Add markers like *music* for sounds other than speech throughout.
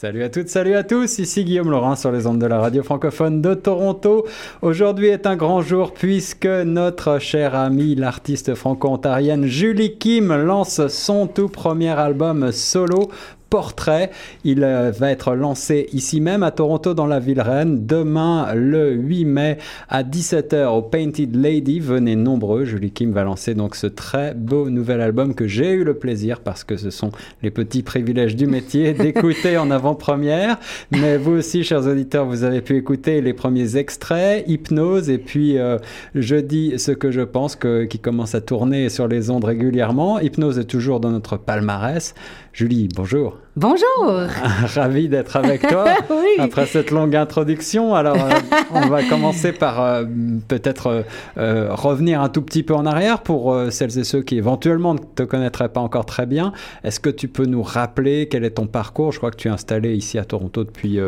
Salut à toutes, salut à tous, ici Guillaume Laurent sur les ondes de la radio francophone de Toronto. Aujourd'hui est un grand jour puisque notre chère amie, l'artiste franco-ontarienne Julie Kim lance son tout premier album solo portrait. Il euh, va être lancé ici même à Toronto dans la ville reine demain le 8 mai à 17h au Painted Lady. Venez nombreux. Julie Kim va lancer donc ce très beau nouvel album que j'ai eu le plaisir parce que ce sont les petits privilèges du métier *laughs* d'écouter en avant-première. Mais vous aussi, chers auditeurs, vous avez pu écouter les premiers extraits, Hypnose et puis euh, Je dis ce que je pense que, qui commence à tourner sur les ondes régulièrement. Hypnose est toujours dans notre palmarès. Julie, bonjour. Bonjour. *laughs* Ravi d'être avec toi *laughs* après cette longue introduction. Alors, euh, *laughs* on va commencer par euh, peut-être euh, revenir un tout petit peu en arrière pour celles et ceux qui éventuellement ne te connaîtraient pas encore très bien. Est-ce que tu peux nous rappeler quel est ton parcours? Je crois que tu es installé ici à Toronto depuis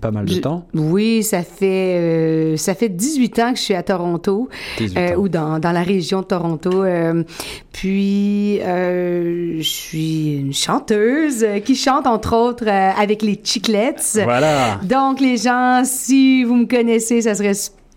pas mal de temps. Oui, ça fait euh, ça fait 18 ans que je suis à Toronto euh, ou dans, dans, la région de Toronto. Euh, puis je suis une chanteuse qui chante entre autres avec les Chiclets. Voilà. Donc les gens, si vous me connaissez, ça serait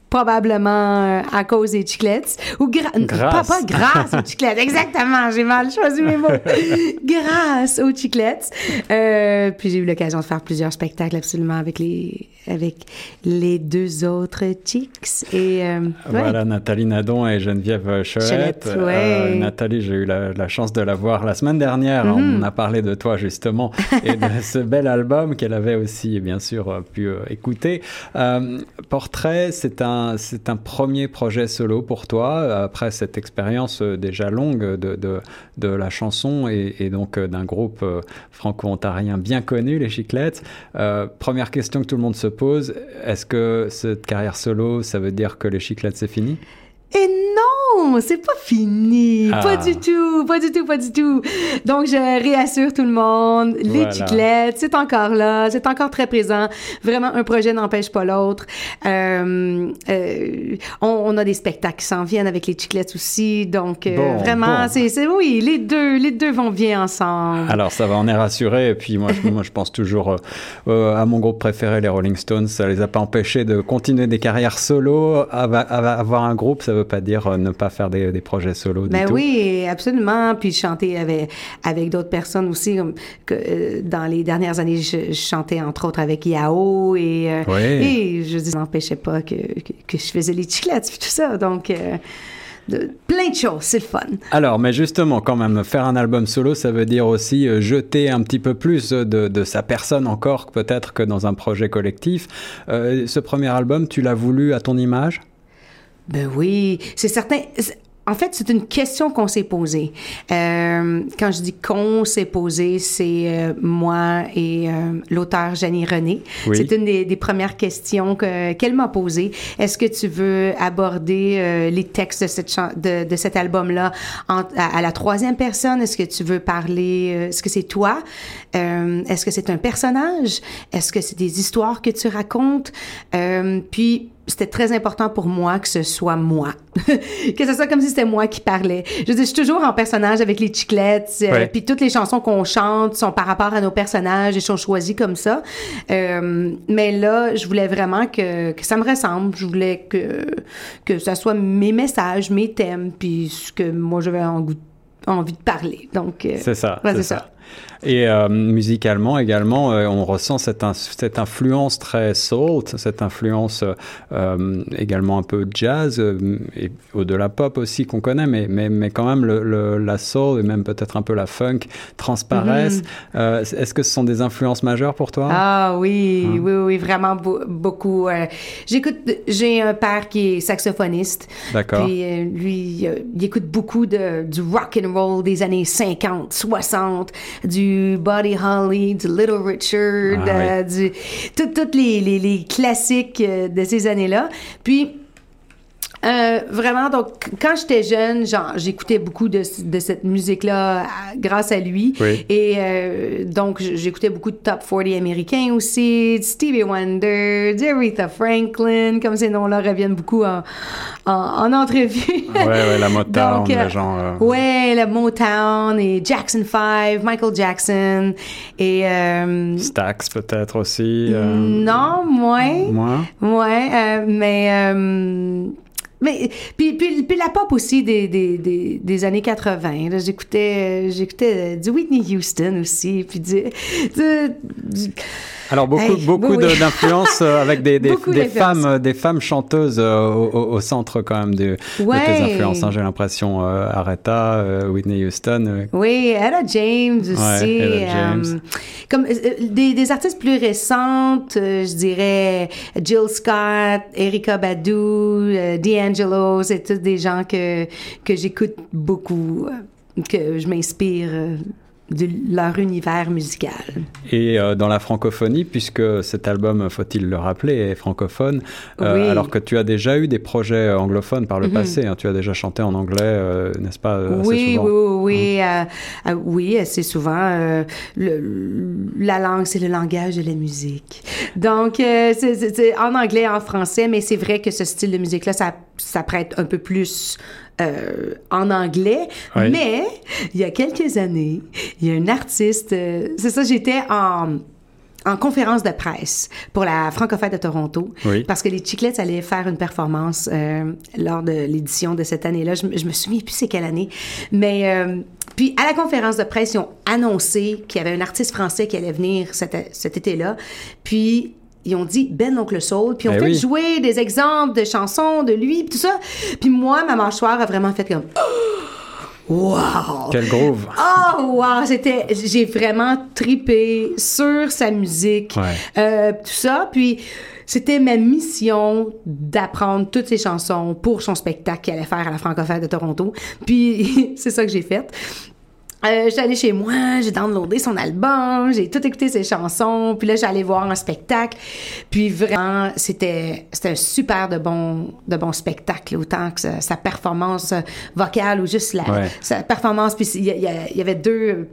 probablement euh, à cause des chiclettes. Ou grâce. Pas, grâce. aux chiclettes. Exactement j'ai mal choisi mes mots. *laughs* Grâce aux chiclettes. Euh, puis j'ai eu l'occasion de faire plusieurs spectacles absolument avec les avec les deux autres chicks. Et euh, voilà Nathalie Nadon et Geneviève Cholette, ouais. Nathalie j'ai eu la, chance de la voir la semaine dernière. Mm-hmm. on a parlé de toi justement et de *laughs* ce bel album qu'elle avait aussi bien sûr pu écouter. Portrait c'est un c'est un premier projet solo pour toi, après cette expérience euh, déjà longue de, de, la chanson et, donc euh, d'un groupe euh, franco-ontarien bien connu, les Chiclettes. première question que tout le monde se pose, est-ce que cette carrière solo, ça veut dire que les Chiclettes, c'est fini? Et non, c'est pas fini. Pas ah. du tout, pas du tout, pas du tout. Donc, je réassure tout le monde. Les chiclettes, c'est encore là, c'est encore très présent. Vraiment, un projet n'empêche pas l'autre. Euh, euh, on, a des spectacles qui s'en viennent avec les chiclettes aussi. Donc, euh, vraiment, c'est, oui, les deux, les deux vont bien ensemble. Alors, ça va, on est rassuré. Et puis, moi, je, moi, je pense toujours à mon groupe préféré, les Rolling Stones. Ça les a pas empêchés de continuer des carrières solo. Avoir un groupe, ça veut pas dire ne pas faire des, projets solo ben oui, absolument. Puis chanter avec, avec d'autres personnes aussi. que, euh, dans les dernières années, je, chantais entre autres avec Yao et, euh, et je dis, n'empêchait pas que, que, je faisais les chiclettes et tout ça. Donc, de, plein de choses, c'est le fun. Alors, mais justement, quand même, faire un album solo, ça veut dire aussi jeter un petit peu plus de, de sa personne encore, peut-être que dans un projet collectif. ce premier album, tu l'as voulu à ton image? Ben oui, c'est certain. En fait, c'est une question qu'on s'est posée. Euh, quand je dis qu'on s'est posé, c'est euh, moi et euh, l'auteur Jenny René. C'est une des, premières questions qu'elle m'a posées. Est-ce que tu veux aborder les textes de, cette de, de cet album-là à, à, la troisième personne? Est-ce que tu veux parler? Est-ce que c'est toi? Est-ce que c'est un personnage? Est-ce que c'est des histoires que tu racontes? puis c'était très important pour moi que ce soit moi. *laughs* que ce soit comme si c'était moi qui parlais. Je, je suis toujours en personnage avec les chiclettes, euh, puis toutes les chansons qu'on chante sont par rapport à nos personnages et sont choisies comme ça. Euh, mais là, je voulais vraiment que, que, ça me ressemble. Je voulais que, que ça soit mes messages, mes thèmes, puis ce que moi j'avais envie de parler. Donc, euh, c'est ça. c'est ça. Et euh, musicalement également, euh, on ressent cette, cette, influence très soul, cette influence euh, également un peu jazz et au-delà pop aussi qu'on connaît, mais, mais, mais quand même le, la soul et même peut-être un peu la funk transparaissent. Mm-hmm. Est-ce que ce sont des influences majeures pour toi? Ah oui, hein? oui, oui, vraiment beaucoup. J'écoute, j'ai un père qui est saxophoniste. D'accord. Puis lui, il écoute beaucoup de, du rock and roll des années 50, 60, du Buddy Holly, du Little Richard, ah euh, du tous les, les, les, classiques euh, de ces années-là. Puis Euh, vraiment, donc, quand j'étais jeune, genre, j'écoutais beaucoup de, de cette musique-là grâce à lui. Oui. Et euh, donc, j'écoutais beaucoup de top 40 américains aussi, Stevie Wonder, d'Aretha Franklin, comme ces noms-là reviennent beaucoup en, en, en entrevue. Ouais, ouais, la *laughs* Motown, Donc, euh, les gens. euh, Ouais, la Motown et Jackson 5, Michael Jackson et... euh, Stax peut-être aussi. euh, non, moins. Moins. Ouais, euh, mais... mais puis, puis, puis la pop aussi des, des, des, des années 80. là. J'écoutais j'écoutais du Whitney Houston aussi, puis du... du- du- Alors beaucoup, beaucoup de- oui. d'influences euh, avec des, des, *laughs* femmes, des femmes chanteuses euh, au, au- au centre quand même de, de tes influences. hein, J'ai l'impression euh, Aretha, euh, Whitney Houston. euh, Oui, Ella James aussi. Ouais, Ella James. euh, comme des, des artistes plus récentes, euh, je dirais Jill Scott, Erika Badu, euh, D'Angelo, c'est tous des gens que, que j'écoute beaucoup, que je m'inspire euh, de leur univers musical. Et euh, dans la francophonie, puisque cet album, faut-il le rappeler, est francophone, euh, Oui. alors que tu as déjà eu des projets anglophones par le Mhm. passé, hein, tu as déjà chanté en anglais, euh, n'est-ce pas, assez Oui, souvent? oui, oui, oui, euh, oui, assez souvent. le- la langue, c'est le langage de la musique. Donc, c'est en anglais, en français, mais c'est vrai que ce style de musique-là, ça, ça prête un peu plus euh, en anglais. Oui. Mais, il y a quelques années, il y a un artiste, euh, c'est ça, j'étais en en conférence de presse pour la Francophone de Toronto Oui. parce que les Chiclets allaient faire une performance euh, lors de l'édition de cette année-là. Je, me- je me souviens plus c'est quelle année, mais puis à la conférence de presse ils ont annoncé qu'il y avait un artiste français qui allait venir cet, cet été-là. Puis ils ont dit Ben l'oncle Soul, puis ont Ben fait oui. jouer des exemples de chansons de lui, puis tout ça. Puis moi, ma mâchoire a vraiment fait comme *gasps* Wow! Quel groove Oh wow, c'était j'ai vraiment tripé sur sa musique, Ouais. euh, tout ça, puis c'était ma mission d'apprendre toutes ses chansons pour son spectacle qu'il allait faire à la Francophone de Toronto. Puis *laughs* c'est ça que j'ai fait. Euh, allée chez moi, j'ai downloadé son album, j'ai tout écouté ses chansons, puis là j'allais voir un spectacle, puis vraiment c'était c'était un super de bon de bon spectacle autant que sa, sa performance vocale ou juste la Ouais. sa performance puis y, y il y avait deux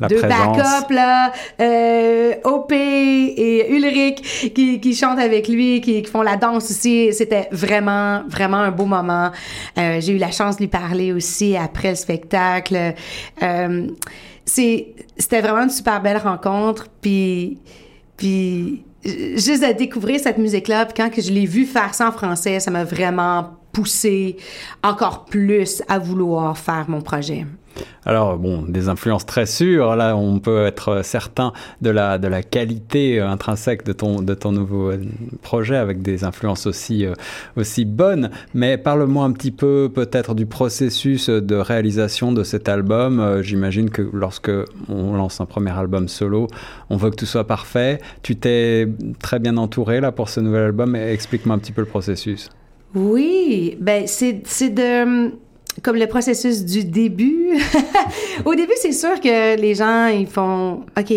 La deux backups là, euh, OP et Ulrich qui, qui chantent avec lui, qui, qui font la danse aussi. C'était vraiment, vraiment un beau moment. Euh, J'ai eu la chance de lui parler aussi après le spectacle. Euh, c'était vraiment une super belle rencontre. Puis, puis juste à découvrir cette musique-là, puis quand je l'ai vu faire ça en français, ça m'a vraiment poussé encore plus à vouloir faire mon projet. Alors, bon, des influences très sûres. Là, on peut être certain de la, de la qualité euh, intrinsèque de ton, de ton nouveau euh, projet avec des influences aussi, euh, aussi bonnes. Mais parle-moi un petit peu peut-être du processus de réalisation de cet album. J'imagine que lorsque on lance un premier album solo, on veut que tout soit parfait. Tu t'es très bien entouré là pour ce nouvel album. Explique-moi un petit peu le processus. Oui, ben c'est de comme le processus du début. *laughs* Au début, c'est sûr que les gens ils font OK,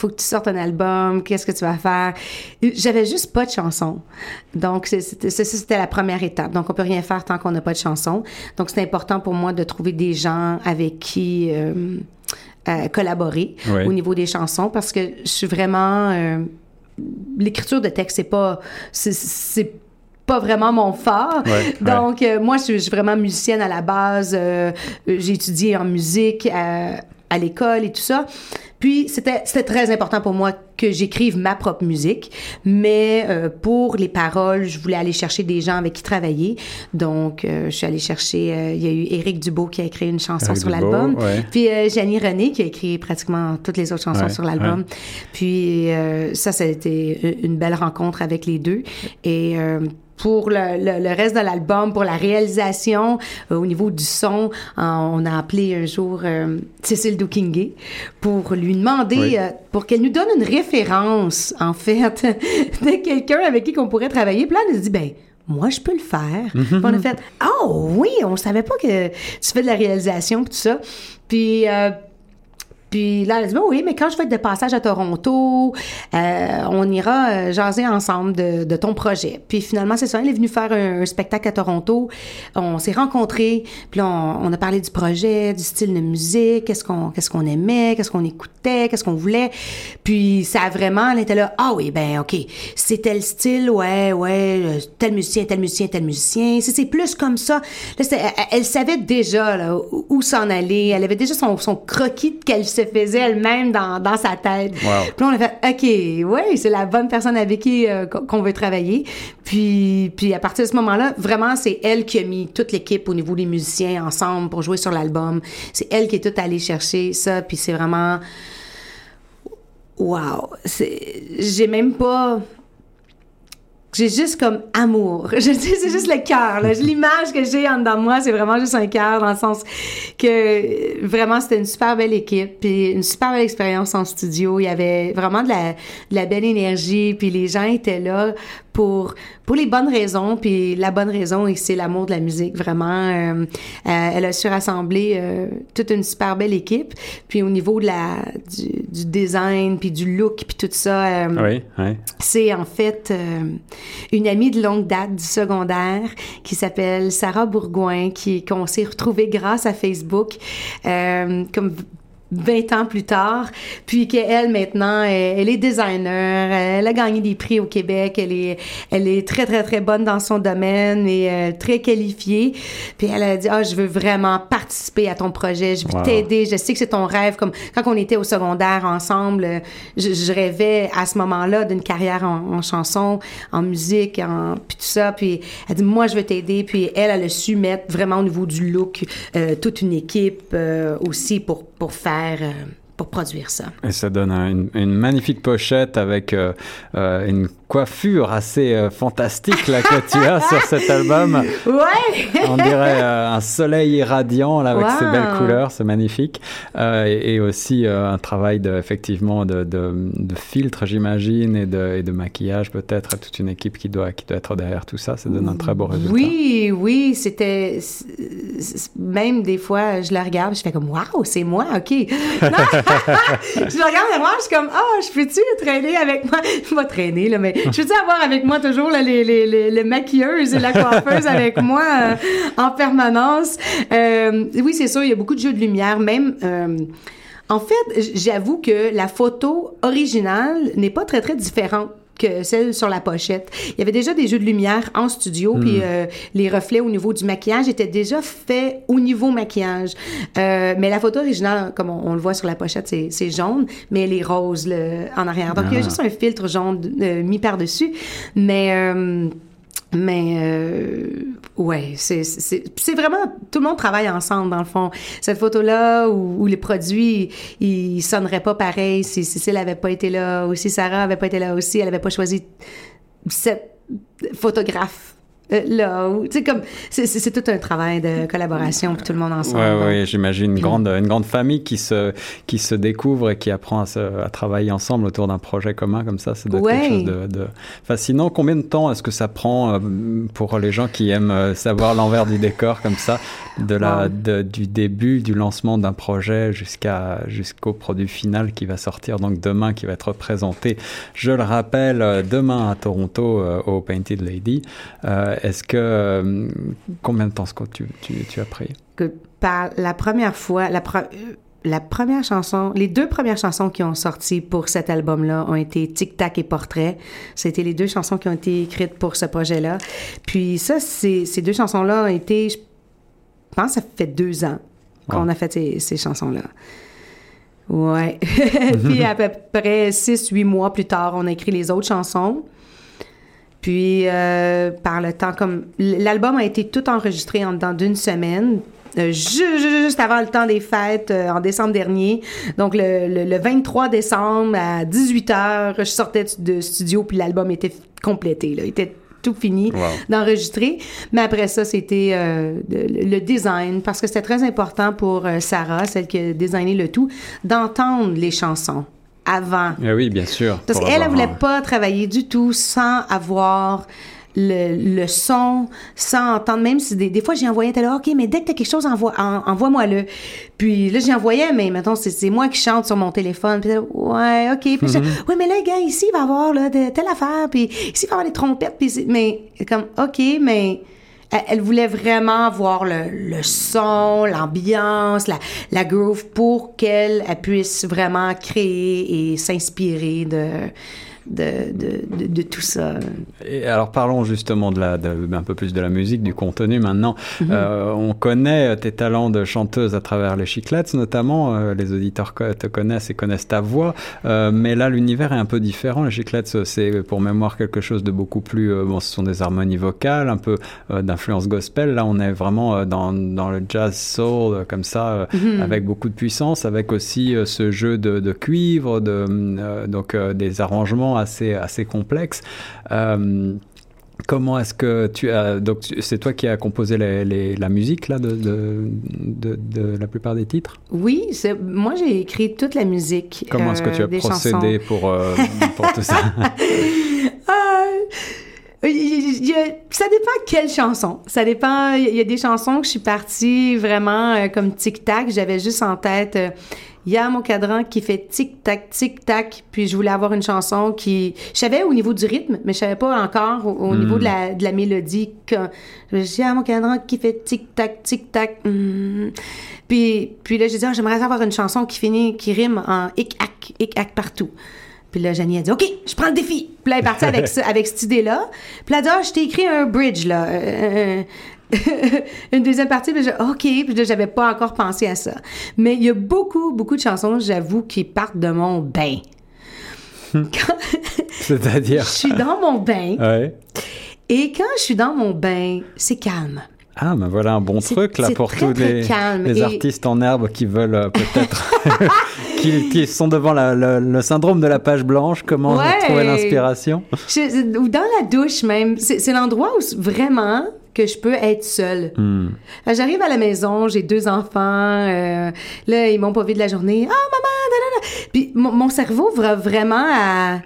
faut que tu sortes un album, qu'est-ce que tu vas faire? J'avais juste pas de chanson. Donc c'était la première étape. Donc on peut rien faire tant qu'on n'a pas de chanson. Donc c'est important pour moi de trouver des gens avec qui euh, euh, collaborer Oui. au niveau des chansons parce que je suis vraiment euh, l'écriture de texte c'est pas c'est pas vraiment mon fort. Ouais, Donc, euh, moi, je suis, je suis vraiment musicienne à la base. Euh, j'ai étudié en musique euh, à l'école et tout ça. Puis, c'était très important pour moi que j'écrive ma propre musique. Mais euh, pour les paroles, je voulais aller chercher des gens avec qui travailler. Donc, euh, je suis allée chercher... euh, Il y a eu Éric Dubo qui a écrit une chanson sur l'album. ouais. Puis, Janie René qui a écrit pratiquement toutes les autres chansons Ouais, sur l'album. Puis, ça, ça a été une belle rencontre avec les deux. Et... pour le, le- le reste de l'album, pour la réalisation, euh, au niveau du son, euh, on a appelé un jour euh, Cécile Doukingué pour lui demander, Oui. pour qu'elle nous donne une référence, en fait, *laughs* de quelqu'un avec qui on pourrait travailler. Puis là, elle nous dit, ben, moi, je peux le faire. Puis on a fait, oh oui, on savait pas que tu fais de la réalisation, tout ça. Puis... euh, Puis là, elle dit, Ben oui, mais quand je vais être de passage à Toronto, euh, on ira euh, jaser ensemble de, de, ton projet. Puis finalement, c'est ça, elle est venue faire un, spectacle à Toronto. On s'est rencontrés, puis là, on, on, a parlé du projet, du style de musique, qu'est-ce qu'on qu'est-ce qu'on aimait, qu'est-ce qu'on écoutait, qu'est-ce qu'on voulait. Puis ça a vraiment, elle était là, ah oui, ben OK, c'est tel style, ouais, ouais, euh, tel musicien, tel musicien, tel musicien. C'est plus comme ça. Là, elle, elle, savait déjà là, où s'en aller. Elle avait déjà son, son croquis qu'elle se faisait elle-même dans, dans sa tête. Puis on a fait, OK, oui, c'est la bonne personne avec qui euh, qu'on veut travailler. Puis, puis à partir de ce moment-là, vraiment, c'est elle qui a mis toute l'équipe au niveau des musiciens ensemble pour jouer sur l'album. C'est elle qui est toute allée chercher ça. Puis c'est vraiment... Wow! J'ai même pas j'ai juste comme amour. *laughs* Je dis, c'est juste le cœur. *laughs* L'image que j'ai en dedans de moi, c'est vraiment juste un cœur dans le sens que vraiment c'était une super belle équipe, puis une super belle expérience en studio. Il y avait vraiment de la, de la belle énergie, puis les gens étaient là pour pour les bonnes raisons puis la bonne raison c'est l'amour de la musique vraiment euh, euh, elle a su rassembler euh, toute une super belle équipe puis au niveau de la du, du design puis du look puis tout ça oui, oui. c'est en fait une amie de longue date du secondaire qui s'appelle Sarah Bourgoin qui qu'on s'est retrouvée grâce à Facebook comme 20 ans plus tard, puis qu'elle maintenant, elle, est designer, elle a gagné des prix au Québec, elle est, elle est très très très bonne dans son domaine et euh, très qualifiée. Puis elle a dit ah je veux vraiment participer à ton projet, je veux t'aider, je sais que c'est ton rêve. Comme quand on était au secondaire ensemble, je, je rêvais à ce moment-là d'une carrière en, en, chanson, en musique, en puis tout ça. Puis elle dit moi je veux t'aider. Puis elle elle a su mettre vraiment au niveau du look euh, toute une équipe euh, aussi pour pour faire euh, pour produire ça. Et ça donne une, magnifique pochette avec euh, euh, une coiffure assez euh, fantastique là, que tu as sur cet album. Ouais! On dirait euh, un soleil irradiant là, avec wow. ces belles couleurs, c'est magnifique. Euh, et, et, aussi un travail de, effectivement de, de, de filtre, j'imagine, et de, et de maquillage peut-être, toute une équipe qui doit, qui doit être derrière tout ça. Ça donne un très beau résultat. Oui, oui, c'était... Même des fois, je la regarde, je fais comme « Waouh, c'est moi, OK! *laughs* » Je la regarde et moi, je suis comme « Ah, oh, je peux-tu traîner avec moi? » Je vais traîner, là, mais *laughs* je veux avoir avec moi toujours là, les, les, les, les, maquilleuses et la coiffeuse *laughs* avec moi euh, en permanence? Euh, oui, c'est sûr, il y a beaucoup de jeux de lumière, même. Euh, en fait, j'avoue que la photo originale n'est pas très, très différente que celle sur la pochette. Il y avait déjà des jeux de lumière en studio, puis euh, les reflets au niveau du maquillage étaient déjà faits au niveau maquillage. Euh, mais la photo originale, comme on, on le voit sur la pochette, c'est jaune, mais elle est rose le, en arrière. Donc, ah. il y a ah. juste un filtre jaune euh, mis par-dessus. Mais mais euh, ouais, c'est vraiment tout le monde travaille ensemble dans le fond. Cette photo là où, où les produits ils sonneraient pas pareil si Cécile avait pas été là ou si Sarah avait pas été là aussi, elle avait pas choisi cette photographe euh, sais comme c'est tout un travail de collaboration pour tout le monde ensemble. Ouais, ouais, j'imagine une grande une grande famille qui se qui se découvre et qui apprend à, se, à travailler ensemble autour d'un projet commun comme ça, c'est ouais. quelque chose de, de, fascinant. Combien de temps est-ce que ça prend euh, pour les gens qui aiment euh, savoir l'envers du décor comme ça, de la de, du début du lancement d'un projet jusqu'à jusqu'au produit final qui va sortir donc demain qui va être présenté? Je le rappelle demain à Toronto au Painted Lady. Euh, est-ce que euh, combien de temps que tu, tu, tu, as pris que par la première fois la, pre la première chanson les deux premières chansons qui ont sorti pour cet album là ont été Tic Tac et Portrait. C'était les deux chansons qui ont été écrites pour ce projet là puis ça ces deux chansons là ont été je pense ça fait deux ans qu'on a fait ces, ces chansons là Ouais. *laughs* puis à peu près six, huit mois plus tard, on a écrit les autres chansons. Puis, euh, par le temps, comme l'album a été tout enregistré en dedans d'une semaine. Euh, juste avant le temps des fêtes, euh, en décembre dernier. Donc, le, le, le, 23 décembre, à 18h, je sortais de studio, puis l'album était complété. Là. Il était tout fini wow. d'enregistrer. Mais après ça, c'était euh, le, le, design, parce que c'était très important pour euh, Sarah, celle qui a designé le tout, d'entendre les chansons avant. Ah oui, bien sûr. Parce qu'elle, elle ne voulait pas travailler du tout sans avoir le, le son sans entendre, même si des, des fois, j'ai envoyé, t'es là, OK, mais dès que t'as quelque chose, envoie, en- envoie-moi-le. Puis là, j'y envoyais, mais mettons, c'est, c'est moi qui chante sur mon téléphone. Puis ouais, OK. Puis je- ouais, mais là, gars, ici, il va y avoir là, de, telle affaire, puis ici, il va y avoir des trompettes, puis mais comme, OK, mais elle, voulait vraiment voir le, son, l'ambiance, la, groove pour qu'elle elle puisse vraiment créer et s'inspirer de, de, de, de, de tout ça. Et alors parlons justement de la, de, un peu plus de la musique, du contenu maintenant. Mhm. Euh, on connaît tes talents de chanteuse à travers les Chiclets notamment. Euh, les auditeurs te connaissent et connaissent ta voix. Euh, mais là, l'univers est un peu différent. Les Chiclets, c'est pour mémoire quelque chose de beaucoup plus... bon, ce sont des harmonies vocales, un peu d'influence gospel. Là, on est vraiment dans, dans le jazz soul, comme ça, Mhm. avec beaucoup de puissance, avec aussi ce jeu de, cuivre, de, donc des arrangements assez, assez complexes. Euh, Comment est-ce que tu as donc c'est toi qui as composé les, les- la musique là de, de, de, de la plupart des titres? Oui, c'est- moi j'ai écrit toute la musique. Comment est-ce que euh, tu as des procédé chansons. pour euh, pour tout ça? *laughs* Il y- il y a- ça dépend quelle chanson. Ça dépend. Il y a des chansons que je suis partie vraiment euh, comme tic-tac. J'avais juste en tête. Euh, il y a mon cadran qui fait tic-tac, tic-tac, puis je voulais avoir une chanson qui... Je savais au niveau du rythme, mais je savais pas encore au, au niveau de la, de la mélodie. Que... Je me suis dit, ah, mon cadran qui fait tic-tac, tic-tac. hum. Puis, puis là, j'ai dit, ah, j'aimerais avoir une chanson qui finit, qui rime en hic-hac, hic-hac partout. Puis là, Janie a dit, OK, je prends le défi. Puis là, elle est partie avec, ça- avec cette idée-là. Puis là, elle a dit, ah, je t'ai écrit un bridge, là. euh, *laughs* une deuxième partie. Puis dit, OK. Puis là, j'avais pas encore pensé à ça. Mais il y a beaucoup, beaucoup de chansons, j'avoue, qui partent de mon bain. Quand *laughs* C'est-à-dire? Je suis dans mon bain, Ouais. et quand je suis dans mon bain, c'est calme. Ah, ben voilà un bon truc là pour très, tous les, calme. les Et- artistes en herbe qui veulent euh, peut-être *laughs* qui, qui sont devant la- le, le syndrome de la page blanche. Comment Ouais. trouver l'inspiration? Je- ou dans la douche même. C'est l'endroit où vraiment que je peux être seule. Hmm. J'arrive à la maison, j'ai deux enfants. euh, là, ils m'ont pas vu de la journée. Ah, maman, da, da, da. Puis mon, cerveau va vraiment à,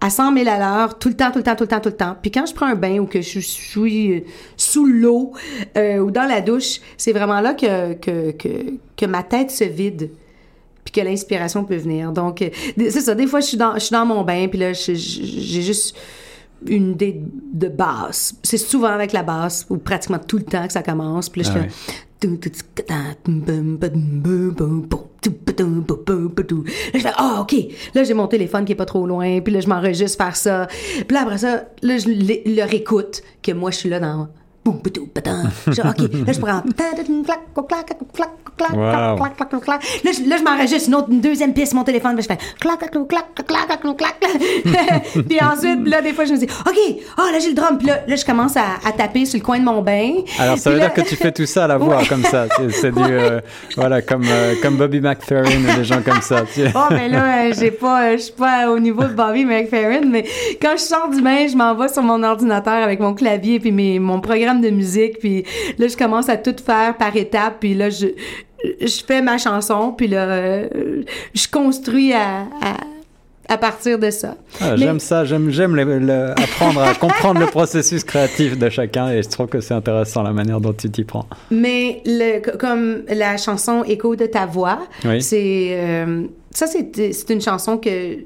à 100 000 à l'heure, tout le temps, tout le temps, tout le temps, tout le temps. Puis quand je prends un bain ou que je suis euh, sous l'eau euh, ou dans la douche, c'est vraiment là que, que, que, que ma tête se vide puis que l'inspiration peut venir. Donc, c'est ça. Des fois, je suis dans, je suis dans mon bain, puis là, j'ai juste une idée de basse. C'est souvent avec la basse, ou pratiquement tout le temps que ça commence. Puis là, je Ah fais... Là, je fais, ah, OK. Là, j'ai mon téléphone qui est pas trop loin, puis là, je m'enregistre faire ça. Puis là, après ça, là, je le réécoute, que moi, je suis là dans... Boum, poutou, patin. Dis, OK, là, je prends... Là, je, là, je m'enregistre une, autre, une deuxième piste, mon téléphone, je fais clac, clac, clac, clac, clac, clac, clac, clac. puis ensuite, là, des fois, je me dis, OK, ah, là, j'ai le drum. Puis là, là, je commence à, à taper sur le coin de mon bain. Alors ça veut là- dire que tu fais tout ça à la voix Ouais. comme ça. C'est- du euh, voilà comme euh, comme Bobby McFerrin des gens comme ça. Tu- Oh, mais là, euh, j'ai pas, euh, je suis pas au niveau de Bobby McFerrin, mais quand je sors du bain, je m'en vais sur mon ordinateur avec mon clavier puis mes, mon programme de musique, puis là, je commence à tout faire par étapes, puis là, je, je fais ma chanson, puis là, euh, je construis à, à, à partir de ça. Ah, Mais- J'aime ça. J'aime j'aime le- le- apprendre à comprendre le processus créatif de chacun et je trouve que c'est intéressant la manière dont tu t'y prends. Mais le, comme la chanson Écho de ta voix, Oui. c'est euh, ça c'est c'est une chanson que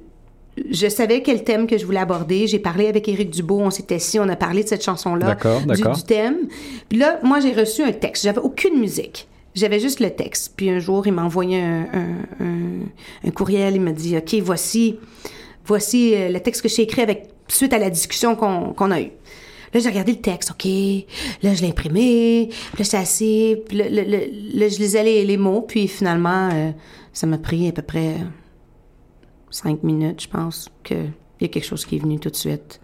je savais quel thème que je voulais aborder. J'ai parlé avec Éric Dubo, on s'était assis, on a parlé de cette chanson-là, D'accord, du, d'accord. du thème. Puis là, moi j'ai reçu un texte. J'avais aucune musique. J'avais juste le texte. Puis un jour, il m'a envoyé un, un- un- un courriel. Il m'a dit, OK, voici, voici euh, le texte que j'ai écrit avec suite à la discussion qu'on qu'on a eue. Là, j'ai regardé le texte, OK. Là, je l'ai imprimé. Puis là, j'étais assis. Puis là, là, là, là, je lisais les, les mots. Puis finalement, euh, ça m'a pris à peu près cinq minutes, je pense, qu'il y a quelque chose qui est venu tout de suite.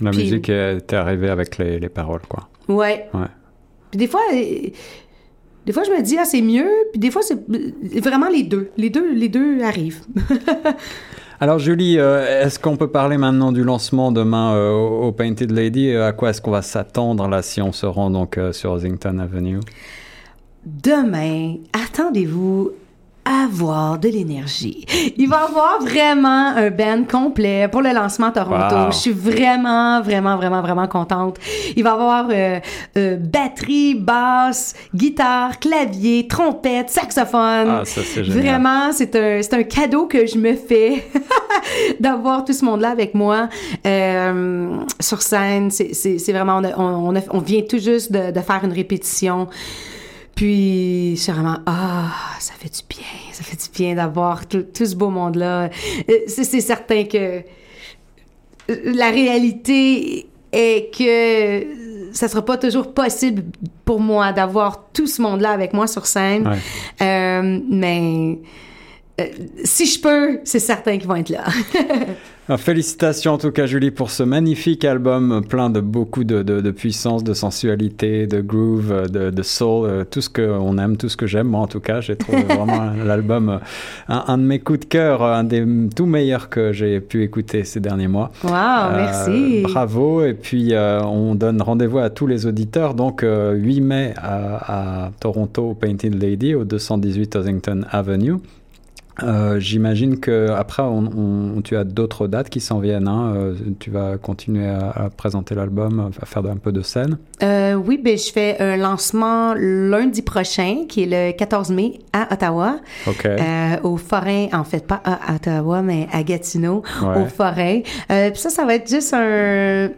La Puis- musique est arrivée avec les, les paroles quoi. Ouais. Ouais. Puis des fois, des fois, je me dis, ah, c'est mieux. Puis des fois, c'est vraiment les deux. Les deux, les deux arrivent. *laughs* Alors Julie, euh, est-ce qu'on peut parler maintenant du lancement demain euh, au Painted Lady? Euh, À quoi est-ce qu'on va s'attendre là si on se rend donc euh, sur Ossington Avenue? Demain, attendez-vous avoir de l'énergie. Il va avoir vraiment un band complet pour le lancement Toronto. Wow. Je suis vraiment, vraiment, vraiment, vraiment contente. Il va avoir euh, euh, batterie, basse, guitare, clavier, trompette, saxophone. Ah, ça, c'est génial. Vraiment, c'est un, c'est un cadeau que je me fais *laughs* d'avoir tout ce monde-là avec moi euh, sur scène. C'est, c'est, c'est vraiment, on, a- on, on a- on vient tout juste de, de faire une répétition. Puis, c'est vraiment, ah, ça fait du bien, ça fait du bien d'avoir tout, tout ce beau monde-là. Euh, C'est, certain que euh, la réalité est que ça sera pas toujours possible pour moi d'avoir tout ce monde-là avec moi sur scène. Ouais. Euh, mais euh, si je peux, c'est certain qu'ils vont être là. *laughs* Alors, félicitations en tout cas Julie pour ce magnifique album plein de beaucoup de, de- de puissance, de sensualité, de groove, de, de soul, euh, tout ce qu'on aime, tout ce que j'aime. Moi en tout cas, j'ai trouvé *laughs* vraiment l'album euh, un, un de mes coups de cœur, un des tout meilleurs que j'ai pu écouter ces derniers mois. Wow, Euh, merci. Bravo. Et puis, euh, on donne rendez-vous à tous les auditeurs. Donc, euh, 8 mai à, à Toronto, Painted Lady, au 218 Ossington Avenue. Euh, J'imagine que après, on, on- tu as d'autres dates qui s'en viennent. hein. Euh, tu vas continuer à, à présenter l'album, à faire un peu de scène? Euh, oui, ben, je fais un lancement lundi prochain, qui est le 14 mai, à Ottawa, Ok. euh, au Forain, en fait, pas à Ottawa, mais à Gatineau, Ouais. au Forain. Euh, puis ça, ça va être juste un,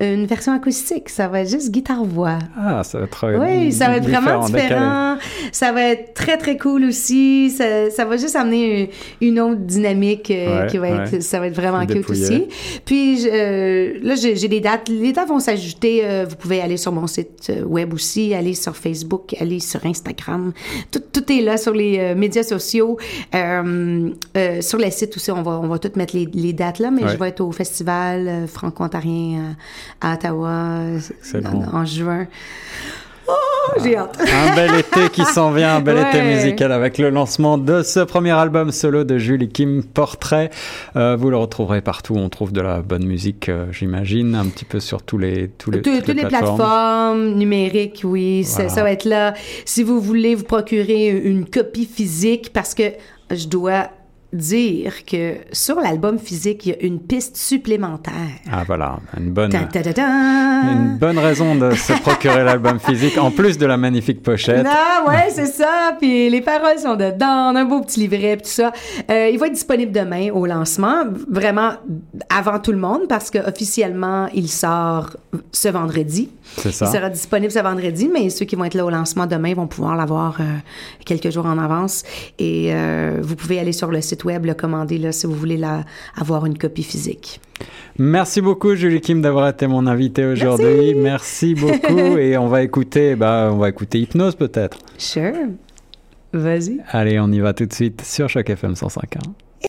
une version acoustique. Ça va être juste guitare-voix. Ah, ça va être euh, Oui, ça va être vraiment différent. Ça va être très, très cool aussi. Ça, ça va juste amener une, une autre dynamique euh, Ouais, qui va être, ouais. ça va être vraiment Plus cute dépouillé. aussi. Puis euh, là, j'ai des dates. Les dates vont s'ajouter. euh, vous pouvez aller sur mon site web aussi, aller sur Facebook, aller sur Instagram. Tout, tout est là sur les médias sociaux. Euh, euh, sur le site aussi, on va, on va tout mettre les, les dates là, mais Ouais. je vais être au festival franco-ontarien à, Ottawa Excellent. en, en juin. Oh, j'ai hâte. Un bel été qui s'en vient, un bel été musical avec le lancement de ce premier album solo de Julie Kim, Portrait. Euh, vous le retrouverez partout. On trouve de la bonne musique, euh, j'imagine, un petit peu sur tous les, tous les, toutes toutes les plateformes. numériques, oui, ça va être là. Si vous voulez vous procurer une copie physique, parce que je dois dire que sur l'album physique, il y a une piste supplémentaire. Ah voilà, une bonne, Ta, ta, ta, ta. une bonne raison de se procurer l'album physique, en plus de la magnifique pochette. Ah ouais, c'est ça. Puis les paroles sont dedans, on a un beau petit livret, puis tout ça. Euh, il va être disponible demain au lancement, vraiment avant tout le monde, parce que officiellement il sort ce vendredi. C'est ça. Il sera disponible ce vendredi, mais ceux qui vont être là au lancement demain vont pouvoir l'avoir euh, quelques jours en avance. Et euh, vous pouvez aller sur le site web le commander là si vous voulez la, avoir une copie physique. Merci beaucoup Julie Kim d'avoir été mon invité aujourd'hui. Merci. beaucoup *laughs* et on va écouter, bah, on va écouter Hypnose peut-être. Sure. Vas-y. Allez, on y va tout de suite sur Choc FM 105.1.